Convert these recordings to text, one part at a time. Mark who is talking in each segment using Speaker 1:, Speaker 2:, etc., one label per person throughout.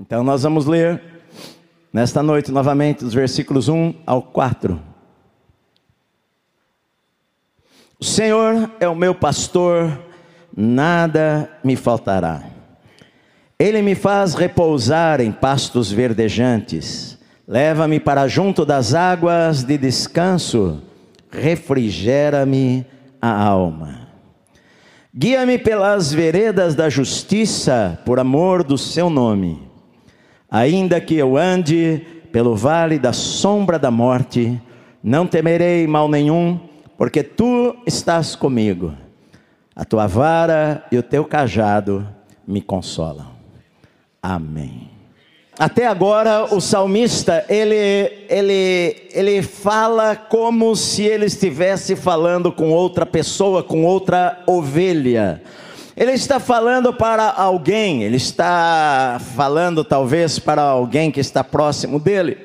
Speaker 1: Então nós vamos ler nesta noite novamente os versículos 1 ao 4. O Senhor é o meu pastor, nada me faltará. Ele me faz repousar em pastos verdejantes, leva-me para junto das águas de descanso, refrigera-me a alma. Guia-me pelas veredas da justiça, por amor do seu nome. Ainda que eu ande pelo vale da sombra da morte, não temerei mal nenhum, porque tu estás comigo. A tua vara e o teu cajado me consolam. Amém. Até agora o salmista ele ele ele fala como se ele estivesse falando com outra pessoa, com outra ovelha. Ele está falando para alguém, ele está falando talvez para alguém que está próximo dele.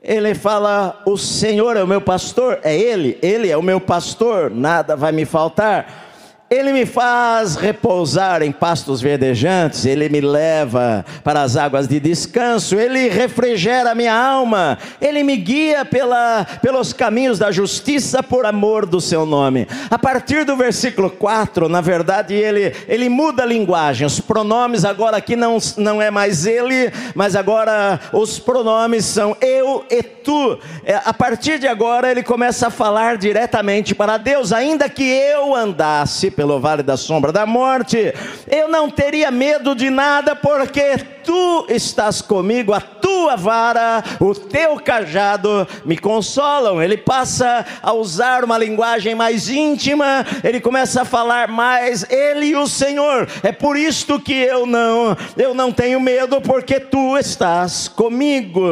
Speaker 1: Ele fala: O Senhor é o meu pastor, é Ele, Ele é o meu pastor, nada vai me faltar. Ele me faz repousar em pastos verdejantes, Ele me leva para as águas de descanso, Ele refrigera minha alma, Ele me guia pela, pelos caminhos da justiça por amor do Seu nome. A partir do versículo 4, na verdade, ele, ele muda a linguagem, os pronomes agora aqui não, não é mais Ele, mas agora os pronomes são eu e tu. É, a partir de agora, ele começa a falar diretamente para Deus, ainda que eu andasse pelo vale da sombra da morte, eu não teria medo de nada, porque tu estás comigo, a tua vara, o teu cajado me consolam. Ele passa a usar uma linguagem mais íntima, ele começa a falar mais ele e o Senhor. É por isto que eu não, eu não tenho medo porque tu estás comigo.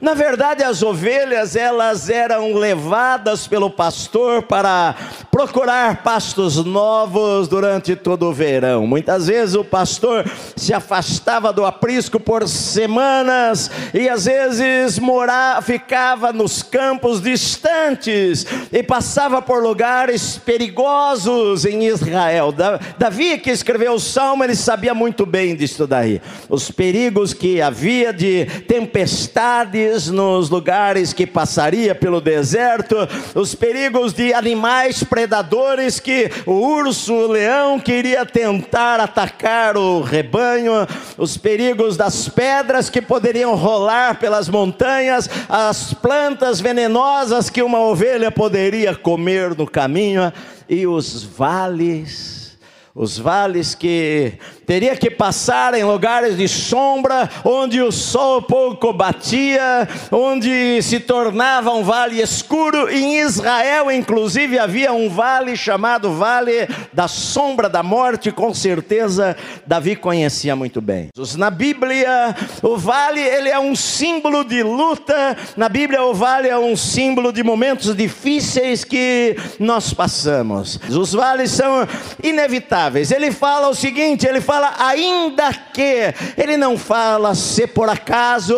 Speaker 1: Na verdade, as ovelhas, elas eram levadas pelo pastor para procurar pastos novos durante todo o verão. Muitas vezes o pastor se afastava do aprisco por semanas e às vezes morava, ficava nos campos distantes e passava por lugares perigosos em Israel. Davi que escreveu o salmo, ele sabia muito bem disso daí. Os perigos que havia de tempestades nos lugares que passaria pelo deserto, os perigos de animais predadores que o urso, o leão queria tentar atacar o rebanho, os perigos das pedras que poderiam rolar pelas montanhas, as plantas venenosas que uma ovelha poderia comer no caminho e os vales, os vales que teria que passar em lugares de sombra, onde o sol pouco batia, onde se tornava um vale escuro. Em Israel, inclusive, havia um vale chamado Vale da Sombra da Morte, com certeza Davi conhecia muito bem. Na Bíblia, o vale ele é um símbolo de luta. Na Bíblia, o vale é um símbolo de momentos difíceis que nós passamos. Os vales são inevitáveis. Ele fala o seguinte, ele fala fala ainda que, ele não fala se por acaso,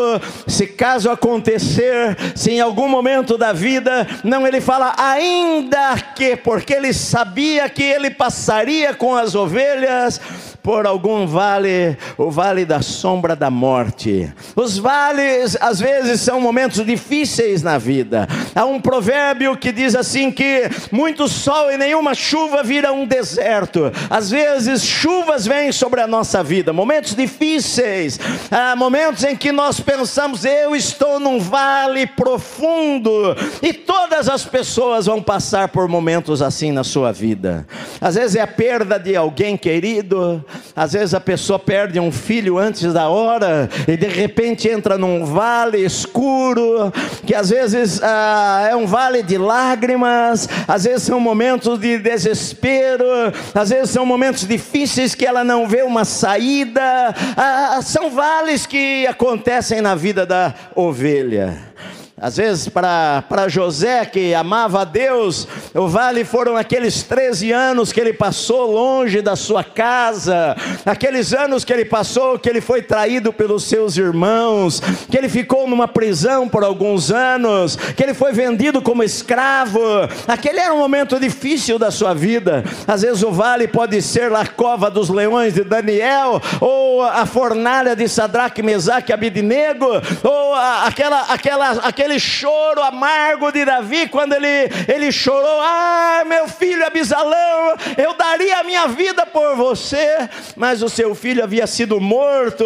Speaker 1: se caso acontecer, se em algum momento da vida, não, ele fala ainda que, porque ele sabia que ele passaria com as ovelhas por algum vale, o vale da sombra da morte. Os vales, às vezes, são momentos difíceis na vida. Há um provérbio que diz assim: que muito sol e nenhuma chuva vira um deserto. Às vezes, chuvas vêm sobre a nossa vida, momentos difíceis, há momentos em que nós pensamos, eu estou num vale profundo, e todas as pessoas vão passar por momentos assim na sua vida. Às vezes é a perda de alguém querido, às vezes a pessoa perde um filho antes da hora e de repente entra num vale escuro, que às vezes ah, é um vale de lágrimas, às vezes são momentos de desespero, às vezes são momentos difíceis que ela não vê uma saída. Ah, são vales que acontecem na vida da ovelha. Às vezes, para José, que amava a Deus, o vale foram aqueles 13 anos que ele passou longe da sua casa, aqueles anos que ele passou, que ele foi traído pelos seus irmãos, que ele ficou numa prisão por alguns anos, que ele foi vendido como escravo. Aquele era um momento difícil da sua vida. Às vezes, o vale pode ser a cova dos leões de Daniel, ou a fornalha de Sadraque, Mesaque e Abidnego, ou aquela, aquela, aquele aquele choro amargo de Davi, quando ele, ele chorou: Ah, meu filho Abisalão, eu daria a minha vida por você, mas o seu filho havia sido morto.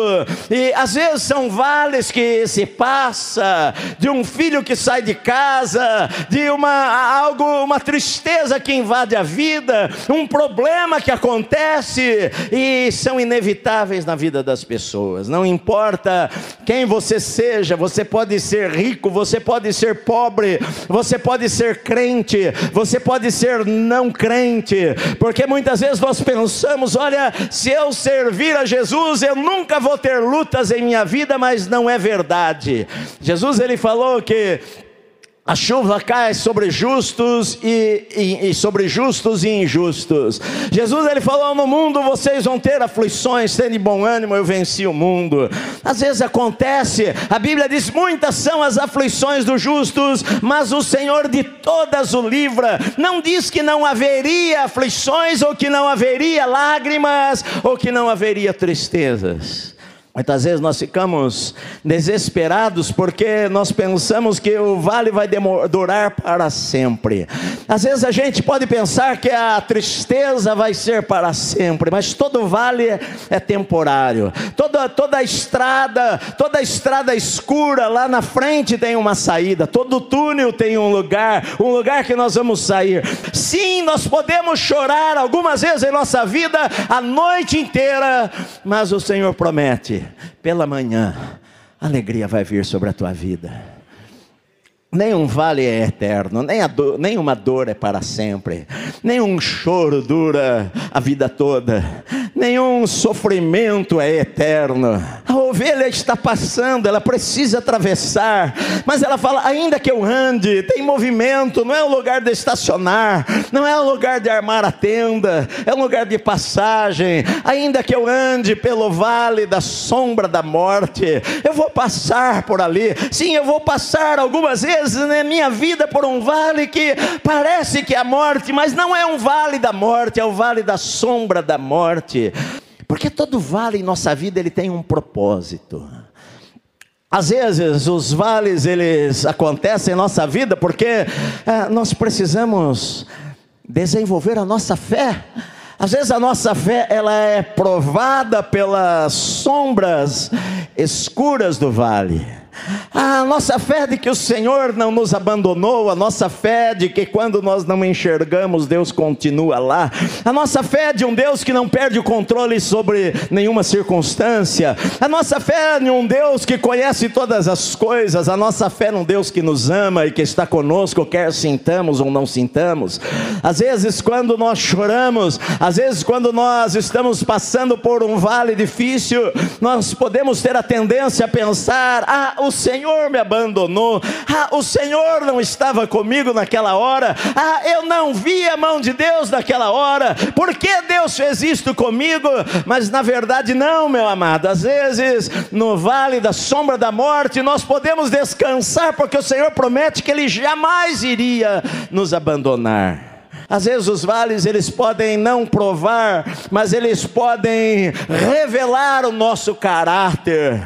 Speaker 1: E às vezes são vales que se passa, de um filho que sai de casa, de uma algo, uma tristeza que invade a vida, um problema que acontece e são inevitáveis na vida das pessoas. Não importa quem você seja, você pode ser rico, você você pode ser pobre, você pode ser crente, você pode ser não crente, porque muitas vezes nós pensamos: olha, se eu servir a Jesus, eu nunca vou ter lutas em minha vida, mas não é verdade. Jesus ele falou que a chuva cai sobre justos e, e, e, sobre justos e injustos. Jesus ele falou: no mundo vocês vão ter aflições, tendo bom ânimo, eu venci o mundo. Às vezes acontece, a Bíblia diz: muitas são as aflições dos justos, mas o Senhor de todas o livra. Não diz que não haveria aflições, ou que não haveria lágrimas, ou que não haveria tristezas. Muitas vezes nós ficamos desesperados porque nós pensamos que o vale vai durar para sempre. Às vezes a gente pode pensar que a tristeza vai ser para sempre, mas todo vale é temporário. Toda, toda estrada, toda estrada escura lá na frente tem uma saída. Todo túnel tem um lugar, um lugar que nós vamos sair. Sim, nós podemos chorar algumas vezes em nossa vida a noite inteira, mas o Senhor promete pela manhã, alegria vai vir sobre a tua vida. Nenhum vale é eterno, nem dor, nenhuma dor é para sempre, nenhum choro dura a vida toda, nenhum sofrimento é eterno. A ovelha está passando, ela precisa atravessar, mas ela fala: ainda que eu ande, tem movimento, não é o lugar de estacionar, não é o lugar de armar a tenda, é um lugar de passagem. Ainda que eu ande pelo vale da sombra da morte, eu vou passar por ali, sim, eu vou passar algumas vezes na minha vida por um vale que parece que é a morte, mas não é um vale da morte, é o vale da sombra da morte. Porque todo vale em nossa vida ele tem um propósito. Às vezes os vales eles acontecem em nossa vida porque é, nós precisamos desenvolver a nossa fé. Às vezes a nossa fé ela é provada pelas sombras escuras do vale. A nossa fé de que o Senhor não nos abandonou, a nossa fé de que quando nós não enxergamos, Deus continua lá, a nossa fé de um Deus que não perde o controle sobre nenhuma circunstância, a nossa fé em um Deus que conhece todas as coisas, a nossa fé num Deus que nos ama e que está conosco, quer sintamos ou não sintamos. Às vezes, quando nós choramos, às vezes, quando nós estamos passando por um vale difícil, nós podemos ter a tendência a pensar: ah, o Senhor me abandonou, ah, o Senhor não estava comigo naquela hora, ah, eu não vi a mão de Deus naquela hora, por que Deus fez isto comigo? Mas na verdade, não, meu amado, às vezes no vale da sombra da morte nós podemos descansar, porque o Senhor promete que Ele jamais iria nos abandonar. Às vezes os vales eles podem não provar, mas eles podem revelar o nosso caráter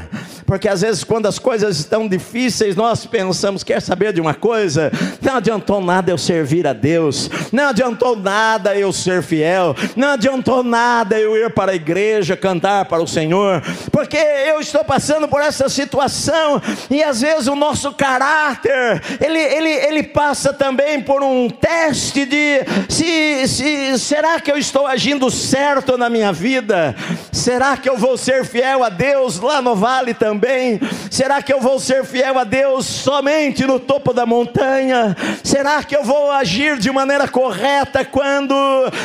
Speaker 1: porque às vezes quando as coisas estão difíceis, nós pensamos, quer saber de uma coisa? Não adiantou nada eu servir a Deus, não adiantou nada eu ser fiel, não adiantou nada eu ir para a igreja cantar para o Senhor, porque eu estou passando por essa situação e às vezes o nosso caráter, ele, ele, ele passa também por um teste de se, se será que eu estou agindo certo na minha vida? Será que eu vou ser fiel a Deus lá no vale também? Também? Será que eu vou ser fiel a Deus somente no topo da montanha? Será que eu vou agir de maneira correta quando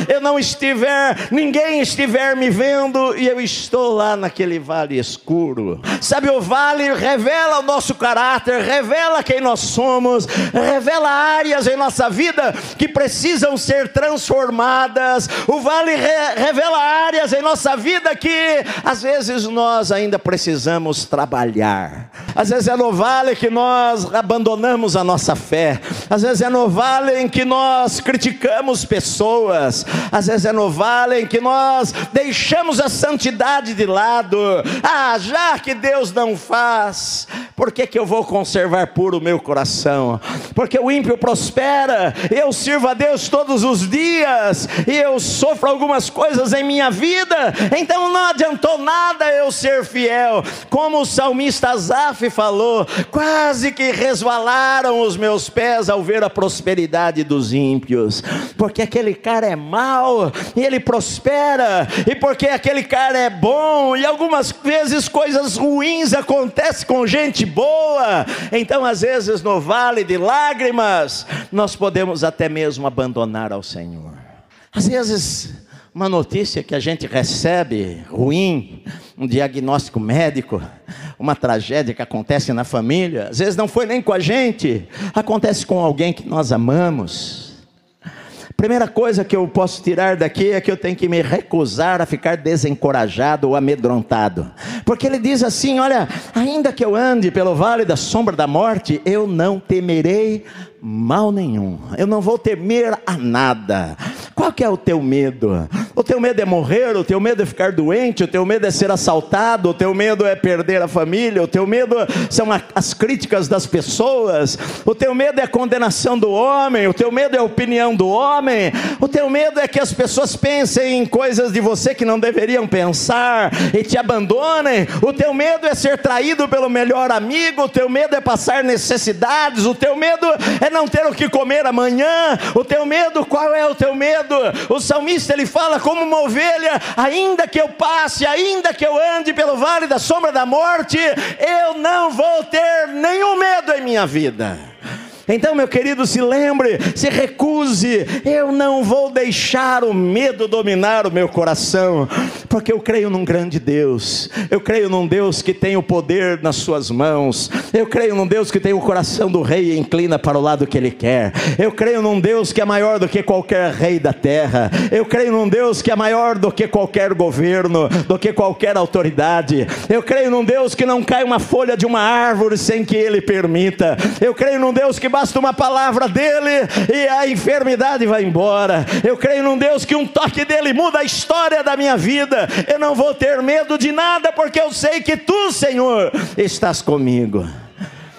Speaker 1: eu não estiver, ninguém estiver me vendo e eu estou lá naquele vale escuro? Sabe, o vale revela o nosso caráter, revela quem nós somos, revela áreas em nossa vida que precisam ser transformadas. O vale re revela áreas em nossa vida que às vezes nós ainda precisamos trabalhar trabalhar. Às vezes é no vale que nós abandonamos a nossa fé. Às vezes é no vale em que nós criticamos pessoas. Às vezes é no vale em que nós deixamos a santidade de lado. Ah, já que Deus não faz, por que, que eu vou conservar puro o meu coração? Porque o ímpio prospera, eu sirvo a Deus todos os dias, e eu sofro algumas coisas em minha vida, então não adiantou nada eu ser fiel. Como o salmista Falou, quase que resvalaram os meus pés ao ver a prosperidade dos ímpios, porque aquele cara é mau e ele prospera, e porque aquele cara é bom, e algumas vezes coisas ruins acontecem com gente boa, então às vezes no vale de lágrimas, nós podemos até mesmo abandonar ao Senhor. Às vezes, uma notícia que a gente recebe ruim, um diagnóstico médico, uma tragédia que acontece na família, às vezes não foi nem com a gente, acontece com alguém que nós amamos. Primeira coisa que eu posso tirar daqui é que eu tenho que me recusar a ficar desencorajado ou amedrontado. Porque ele diz assim: Olha, ainda que eu ande pelo vale da sombra da morte, eu não temerei mal nenhum. Eu não vou temer a nada. Qual que é o teu medo? O teu medo é morrer, o teu medo é ficar doente, o teu medo é ser assaltado, o teu medo é perder a família, o teu medo são as críticas das pessoas, o teu medo é a condenação do homem, o teu medo é a opinião do homem, o teu medo é que as pessoas pensem em coisas de você que não deveriam pensar e te abandonem, o teu medo é ser traído pelo melhor amigo, o teu medo é passar necessidades, o teu medo é não ter o que comer amanhã, o teu medo, qual é o teu medo? O salmista ele fala como uma ovelha, ainda que eu passe, ainda que eu ande pelo vale da sombra da morte, eu não vou ter nenhum medo em minha vida. Então, meu querido, se lembre, se recuse. Eu não vou deixar o medo dominar o meu coração, porque eu creio num grande Deus. Eu creio num Deus que tem o poder nas suas mãos. Eu creio num Deus que tem o coração do rei e inclina para o lado que ele quer. Eu creio num Deus que é maior do que qualquer rei da terra. Eu creio num Deus que é maior do que qualquer governo, do que qualquer autoridade. Eu creio num Deus que não cai uma folha de uma árvore sem que ele permita. Eu creio num Deus que basta uma palavra dele e a enfermidade vai embora. Eu creio num Deus que um toque dele muda a história da minha vida. Eu não vou ter medo de nada, porque eu sei que tu, Senhor, estás comigo.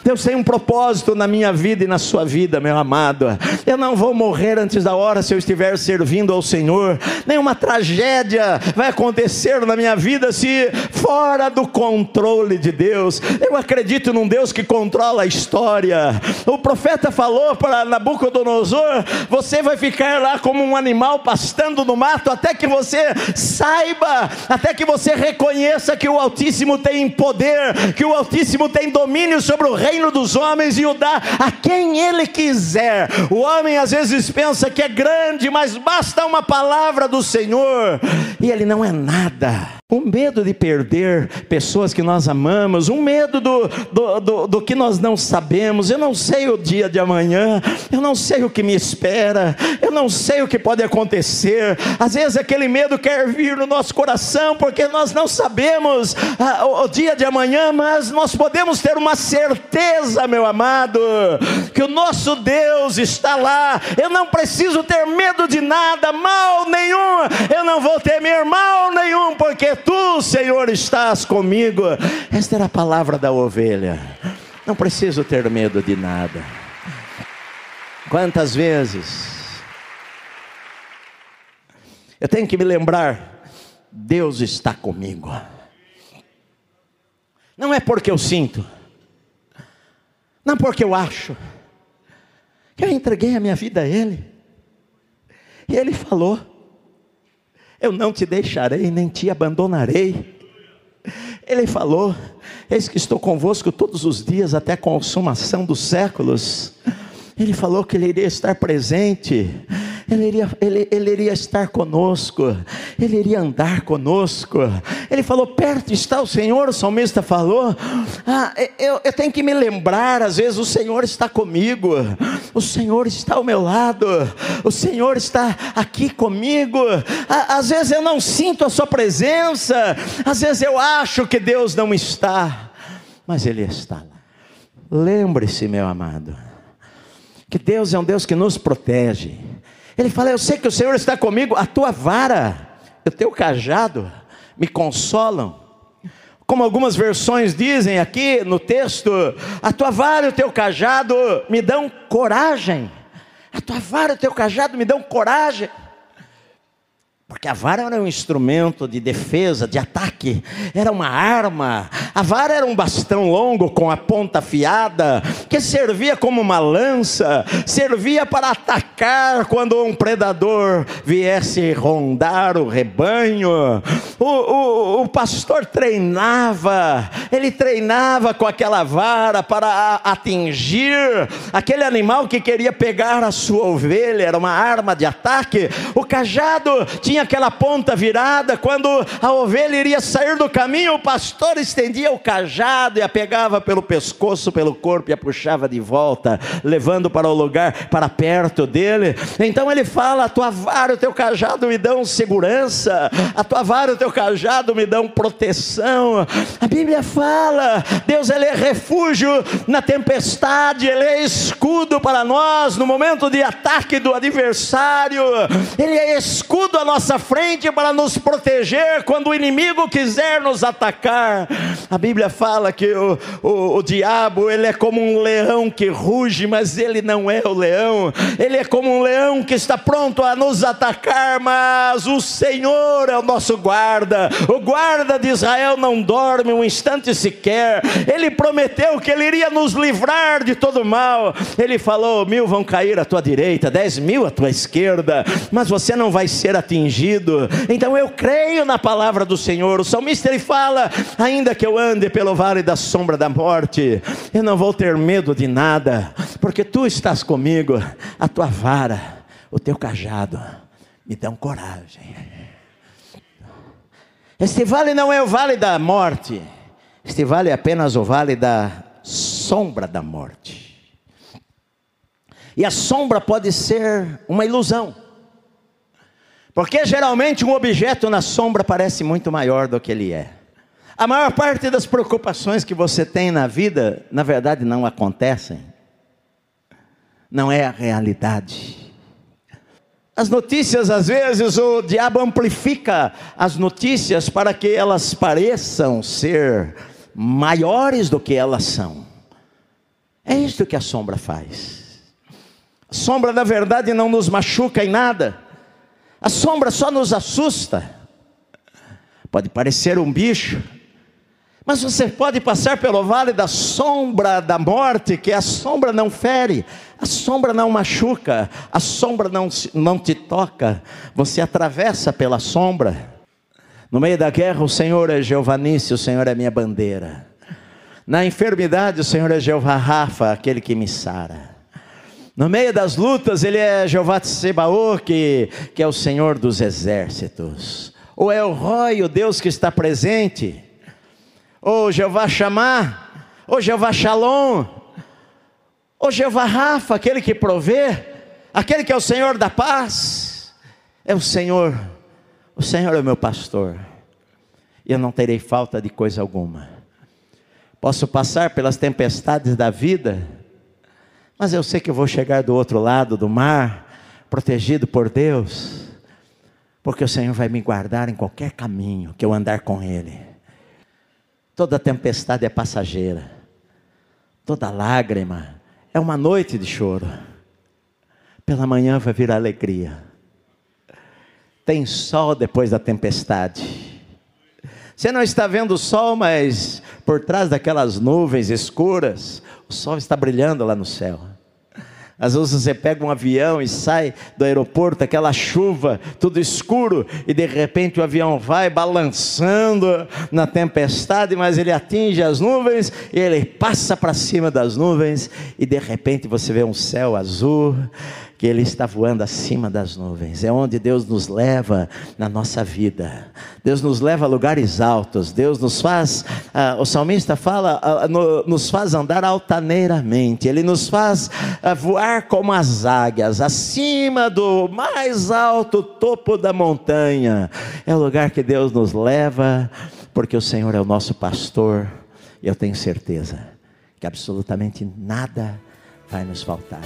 Speaker 1: Deus tem um propósito na minha vida e na sua vida, meu amado. Eu não vou morrer antes da hora se eu estiver servindo ao Senhor. Nenhuma tragédia vai acontecer na minha vida se fora do controle de Deus. Eu acredito num Deus que controla a história. O profeta falou para Nabucodonosor: Você vai ficar lá como um animal pastando no mato até que você saiba, até que você reconheça que o Altíssimo tem poder, que o Altíssimo tem domínio sobre o rei reino dos homens e o dá a quem ele quiser. O homem às vezes pensa que é grande, mas basta uma palavra do Senhor e ele não é nada. O medo de perder pessoas que nós amamos, um medo do, do, do, do, que nós não sabemos. Eu não sei o dia de amanhã, eu não sei o que me espera, eu não sei o que pode acontecer. Às vezes aquele medo quer vir no nosso coração, porque nós não sabemos ah, o, o dia de amanhã, mas nós podemos ter uma certeza, meu amado, que o nosso Deus está lá. Eu não preciso ter medo de nada, mal nenhum, eu não vou temer mal nenhum, Senhor, estás comigo. Esta era a palavra da ovelha. Não preciso ter medo de nada. Quantas vezes eu tenho que me lembrar, Deus está comigo. Não é porque eu sinto, não porque eu acho, que eu entreguei a minha vida a Ele, e Ele falou: Eu não te deixarei, nem te abandonarei. Ele falou: Eis que estou convosco todos os dias até a consumação dos séculos. Ele falou que ele iria estar presente, ele iria, ele, ele iria estar conosco, ele iria andar conosco. Ele falou: perto está o Senhor, o salmista falou. Ah, eu, eu tenho que me lembrar, às vezes o Senhor está comigo, o Senhor está ao meu lado, o Senhor está aqui comigo. Às vezes eu não sinto a Sua presença, às vezes eu acho que Deus não está, mas Ele está lá. Lembre-se, meu amado que Deus é um Deus que nos protege. Ele fala: Eu sei que o Senhor está comigo, a tua vara, o teu cajado me consolam. Como algumas versões dizem aqui no texto, a tua vara e o teu cajado me dão coragem. A tua vara e o teu cajado me dão coragem. Porque a vara era um instrumento de defesa, de ataque, era uma arma. A vara era um bastão longo com a ponta afiada, que servia como uma lança, servia para atacar quando um predador viesse rondar o rebanho. O, o, o pastor treinava, ele treinava com aquela vara para atingir aquele animal que queria pegar a sua ovelha, era uma arma de ataque. O cajado tinha tinha aquela ponta virada, quando a ovelha iria sair do caminho, o pastor estendia o cajado e a pegava pelo pescoço, pelo corpo e a puxava de volta, levando para o lugar, para perto dele. Então ele fala: A tua vara o teu cajado me dão segurança, a tua vara o teu cajado me dão proteção. A Bíblia fala: Deus ele é refúgio na tempestade, ele é escudo para nós no momento de ataque do adversário, ele é escudo a nossa nossa frente para nos proteger quando o inimigo quiser nos atacar. A Bíblia fala que o, o, o diabo ele é como um leão que ruge, mas ele não é o leão. Ele é como um leão que está pronto a nos atacar, mas o Senhor é o nosso guarda. O guarda de Israel não dorme um instante sequer. Ele prometeu que ele iria nos livrar de todo mal. Ele falou: mil vão cair à tua direita, dez mil à tua esquerda, mas você não vai ser atingido então eu creio na palavra do Senhor. O salmista ele fala: ainda que eu ande pelo vale da sombra da morte, eu não vou ter medo de nada, porque tu estás comigo, a tua vara, o teu cajado me dão coragem. Este vale não é o vale da morte, este vale é apenas o vale da sombra da morte. E a sombra pode ser uma ilusão. Porque geralmente um objeto na sombra parece muito maior do que ele é. A maior parte das preocupações que você tem na vida, na verdade, não acontecem. Não é a realidade. As notícias, às vezes, o diabo amplifica as notícias para que elas pareçam ser maiores do que elas são. É isso que a sombra faz. A sombra, na verdade, não nos machuca em nada a sombra só nos assusta. Pode parecer um bicho, mas você pode passar pelo vale da sombra da morte, que a sombra não fere, a sombra não machuca, a sombra não, não te toca, você atravessa pela sombra. No meio da guerra, o Senhor é Jeová Nisse, o Senhor é minha bandeira. Na enfermidade, o Senhor é Jeová Rafa, aquele que me sara. No meio das lutas, ele é Jeová Tsebaô, que, que é o Senhor dos exércitos. Ou é o Roy, o Deus que está presente. Ou Jeová Chamá, ou Jeová Shalom, ou Jeová Rafa, aquele que provê, aquele que é o Senhor da paz. É o Senhor, o Senhor é o meu pastor, e eu não terei falta de coisa alguma. Posso passar pelas tempestades da vida, mas eu sei que eu vou chegar do outro lado do mar, protegido por Deus, porque o Senhor vai me guardar em qualquer caminho que eu andar com Ele. Toda tempestade é passageira, toda lágrima é uma noite de choro, pela manhã vai vir a alegria. Tem sol depois da tempestade. Você não está vendo o sol, mas por trás daquelas nuvens escuras, o sol está brilhando lá no céu. Às vezes você pega um avião e sai do aeroporto, aquela chuva, tudo escuro, e de repente o avião vai balançando na tempestade, mas ele atinge as nuvens, e ele passa para cima das nuvens, e de repente você vê um céu azul, que Ele está voando acima das nuvens. É onde Deus nos leva na nossa vida. Deus nos leva a lugares altos. Deus nos faz, ah, o salmista fala, ah, no, nos faz andar altaneiramente. Ele nos faz ah, voar como as águias, acima do mais alto topo da montanha. É o lugar que Deus nos leva, porque o Senhor é o nosso pastor. E eu tenho certeza que absolutamente nada vai nos faltar.